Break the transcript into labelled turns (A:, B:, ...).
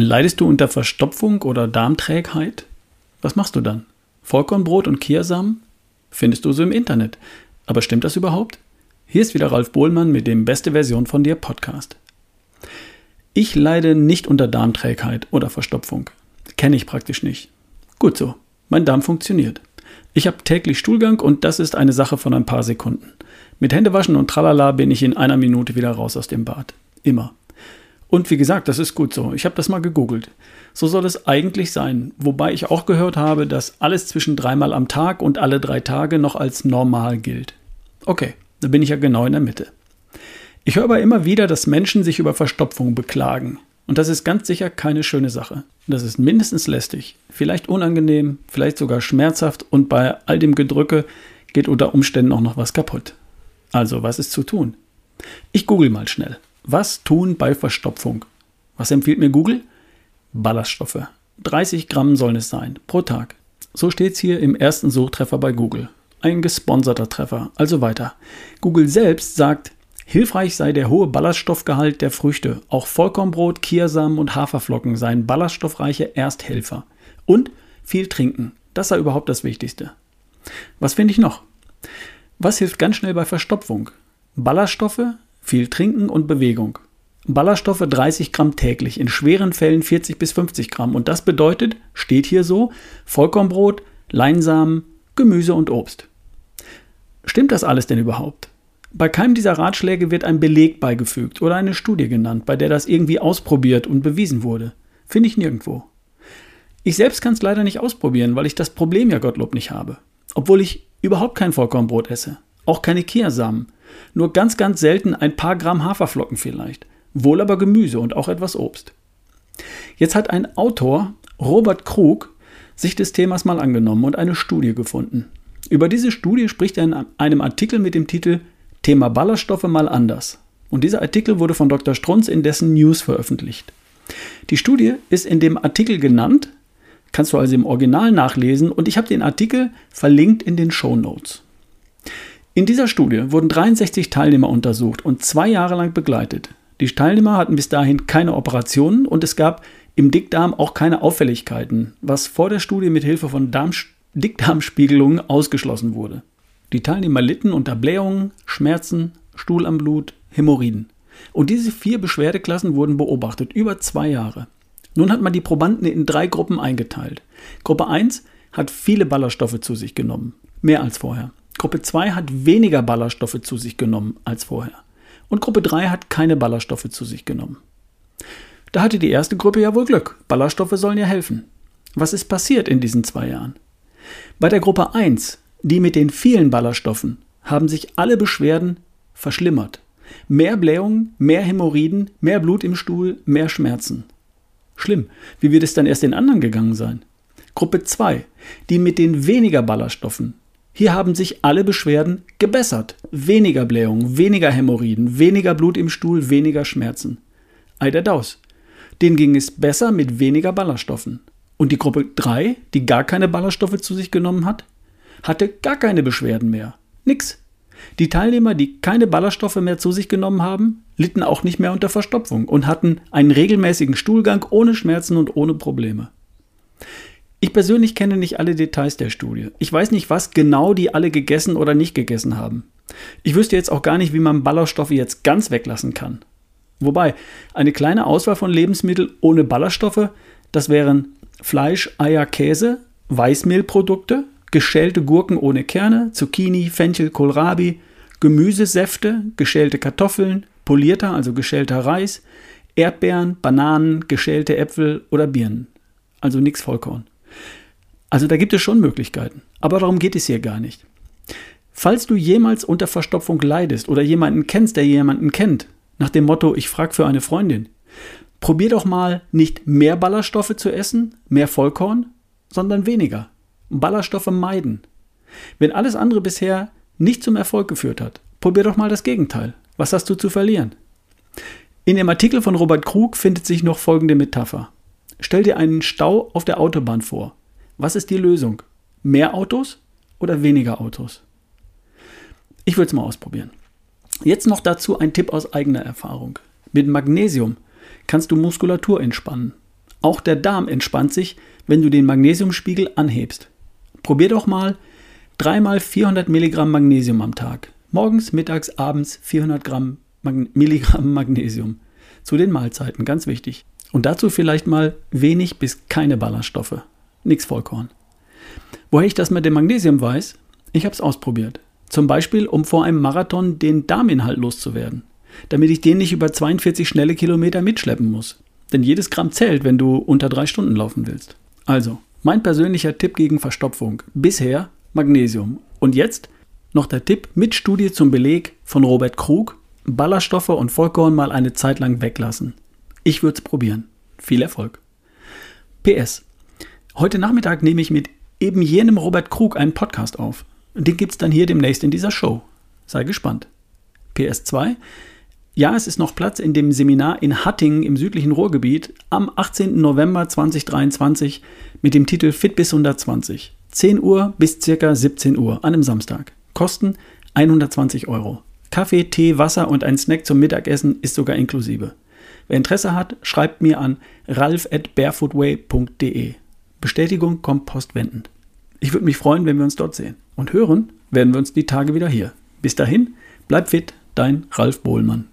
A: Leidest du unter Verstopfung oder Darmträgheit? Was machst du dann? Vollkornbrot und Kiasamen? Findest du so im Internet. Aber stimmt das überhaupt? Hier ist wieder Ralf Bohlmann mit dem Beste Version von dir Podcast. Ich leide nicht unter Darmträgheit oder Verstopfung. Kenne ich praktisch nicht. Gut so. Mein Darm funktioniert. Ich habe täglich Stuhlgang und das ist eine Sache von ein paar Sekunden. Mit Händewaschen und Tralala bin ich in einer Minute wieder raus aus dem Bad. Immer. Und wie gesagt, das ist gut so. Ich habe das mal gegoogelt. So soll es eigentlich sein. Wobei ich auch gehört habe, dass alles zwischen dreimal am Tag und alle drei Tage noch als normal gilt. Okay, da bin ich ja genau in der Mitte. Ich höre aber immer wieder, dass Menschen sich über Verstopfung beklagen. Und das ist ganz sicher keine schöne Sache. Das ist mindestens lästig, vielleicht unangenehm, vielleicht sogar schmerzhaft und bei all dem Gedrücke geht unter Umständen auch noch was kaputt. Also, was ist zu tun? Ich google mal schnell. Was tun bei Verstopfung? Was empfiehlt mir Google? Ballaststoffe. 30 Gramm sollen es sein pro Tag. So steht es hier im ersten Suchtreffer bei Google. Ein gesponserter Treffer. Also weiter. Google selbst sagt, hilfreich sei der hohe Ballaststoffgehalt der Früchte. Auch Vollkornbrot, Kiasamen und Haferflocken seien ballaststoffreiche Ersthelfer. Und viel trinken. Das sei überhaupt das Wichtigste. Was finde ich noch? Was hilft ganz schnell bei Verstopfung? Ballaststoffe, viel Trinken und Bewegung. Ballaststoffe 30 Gramm täglich, in schweren Fällen 40 bis 50 Gramm. Und das bedeutet, steht hier so, Vollkornbrot, Leinsamen, Gemüse und Obst. Stimmt das alles denn überhaupt? Bei keinem dieser Ratschläge wird ein Beleg beigefügt oder eine Studie genannt, bei der das irgendwie ausprobiert und bewiesen wurde. Finde ich nirgendwo. Ich selbst kann es leider nicht ausprobieren, weil ich das Problem ja Gottlob nicht habe. Obwohl ich überhaupt kein Vollkornbrot esse. Auch keine Kiasamen. Nur ganz, ganz selten ein paar Gramm Haferflocken vielleicht wohl aber Gemüse und auch etwas Obst. Jetzt hat ein Autor, Robert Krug, sich des Themas mal angenommen und eine Studie gefunden. Über diese Studie spricht er in einem Artikel mit dem Titel Thema Ballaststoffe mal anders. Und dieser Artikel wurde von Dr. Strunz in dessen News veröffentlicht. Die Studie ist in dem Artikel genannt, kannst du also im Original nachlesen und ich habe den Artikel verlinkt in den Show Notes. In dieser Studie wurden 63 Teilnehmer untersucht und zwei Jahre lang begleitet. Die Teilnehmer hatten bis dahin keine Operationen und es gab im Dickdarm auch keine Auffälligkeiten, was vor der Studie mit Hilfe von Darm Dickdarmspiegelungen ausgeschlossen wurde. Die Teilnehmer litten unter Blähungen, Schmerzen, Stuhl am Blut, Hämorrhoiden. Und diese vier Beschwerdeklassen wurden beobachtet über zwei Jahre. Nun hat man die Probanden in drei Gruppen eingeteilt. Gruppe 1 hat viele Ballaststoffe zu sich genommen, mehr als vorher. Gruppe 2 hat weniger Ballaststoffe zu sich genommen als vorher und Gruppe 3 hat keine Ballaststoffe zu sich genommen. Da hatte die erste Gruppe ja wohl Glück. Ballaststoffe sollen ja helfen. Was ist passiert in diesen zwei Jahren? Bei der Gruppe 1, die mit den vielen Ballaststoffen, haben sich alle Beschwerden verschlimmert. Mehr Blähungen, mehr Hämorrhoiden, mehr Blut im Stuhl, mehr Schmerzen. Schlimm. Wie wird es dann erst den anderen gegangen sein? Gruppe 2, die mit den weniger Ballaststoffen, hier haben sich alle Beschwerden gebessert. Weniger Blähungen, weniger Hämorrhoiden, weniger Blut im Stuhl, weniger Schmerzen. Ei der Daus. Denen ging es besser mit weniger Ballaststoffen. Und die Gruppe 3, die gar keine Ballaststoffe zu sich genommen hat, hatte gar keine Beschwerden mehr. Nix. Die Teilnehmer, die keine Ballaststoffe mehr zu sich genommen haben, litten auch nicht mehr unter Verstopfung und hatten einen regelmäßigen Stuhlgang ohne Schmerzen und ohne Probleme. Ich persönlich kenne nicht alle Details der Studie. Ich weiß nicht, was genau die alle gegessen oder nicht gegessen haben. Ich wüsste jetzt auch gar nicht, wie man Ballaststoffe jetzt ganz weglassen kann. Wobei, eine kleine Auswahl von Lebensmitteln ohne Ballaststoffe, das wären Fleisch, Eier, Käse, Weißmehlprodukte, geschälte Gurken ohne Kerne, Zucchini, Fenchel, Kohlrabi, Gemüsesäfte, geschälte Kartoffeln, polierter, also geschälter Reis, Erdbeeren, Bananen, geschälte Äpfel oder Birnen. Also nichts Vollkorn. Also da gibt es schon Möglichkeiten. Aber darum geht es hier gar nicht. Falls du jemals unter Verstopfung leidest oder jemanden kennst, der jemanden kennt, nach dem Motto, ich frage für eine Freundin, probier doch mal nicht mehr Ballaststoffe zu essen, mehr Vollkorn, sondern weniger. Ballaststoffe meiden. Wenn alles andere bisher nicht zum Erfolg geführt hat, probier doch mal das Gegenteil. Was hast du zu verlieren? In dem Artikel von Robert Krug findet sich noch folgende Metapher. Stell dir einen Stau auf der Autobahn vor. Was ist die Lösung? Mehr Autos oder weniger Autos? Ich würde es mal ausprobieren. Jetzt noch dazu ein Tipp aus eigener Erfahrung. Mit Magnesium kannst du Muskulatur entspannen. Auch der Darm entspannt sich, wenn du den Magnesiumspiegel anhebst. Probier doch mal dreimal 400 Milligramm Magnesium am Tag. Morgens, mittags, abends 400 Gramm Mag Milligramm Magnesium. Zu den Mahlzeiten, ganz wichtig. Und dazu vielleicht mal wenig bis keine Ballaststoffe. Nix Vollkorn. Woher ich das mit dem Magnesium weiß? Ich habe es ausprobiert. Zum Beispiel, um vor einem Marathon den Darminhalt loszuwerden. Damit ich den nicht über 42 schnelle Kilometer mitschleppen muss. Denn jedes Gramm zählt, wenn du unter drei Stunden laufen willst. Also, mein persönlicher Tipp gegen Verstopfung. Bisher Magnesium. Und jetzt noch der Tipp mit Studie zum Beleg von Robert Krug. Ballaststoffe und Vollkorn mal eine Zeit lang weglassen. Ich würde es probieren. Viel Erfolg. PS. Heute Nachmittag nehme ich mit eben jenem Robert Krug einen Podcast auf. Den gibt es dann hier demnächst in dieser Show. Sei gespannt. PS2. Ja, es ist noch Platz in dem Seminar in Hattingen im südlichen Ruhrgebiet am 18. November 2023 mit dem Titel Fit bis 120. 10 Uhr bis circa 17 Uhr an einem Samstag. Kosten 120 Euro. Kaffee, Tee, Wasser und ein Snack zum Mittagessen ist sogar inklusive. Wer Interesse hat, schreibt mir an ralf at barefootway.de. Bestätigung kommt postwendend. Ich würde mich freuen, wenn wir uns dort sehen. Und hören werden wir uns die Tage wieder hier. Bis dahin, bleib fit, dein Ralf Bohlmann.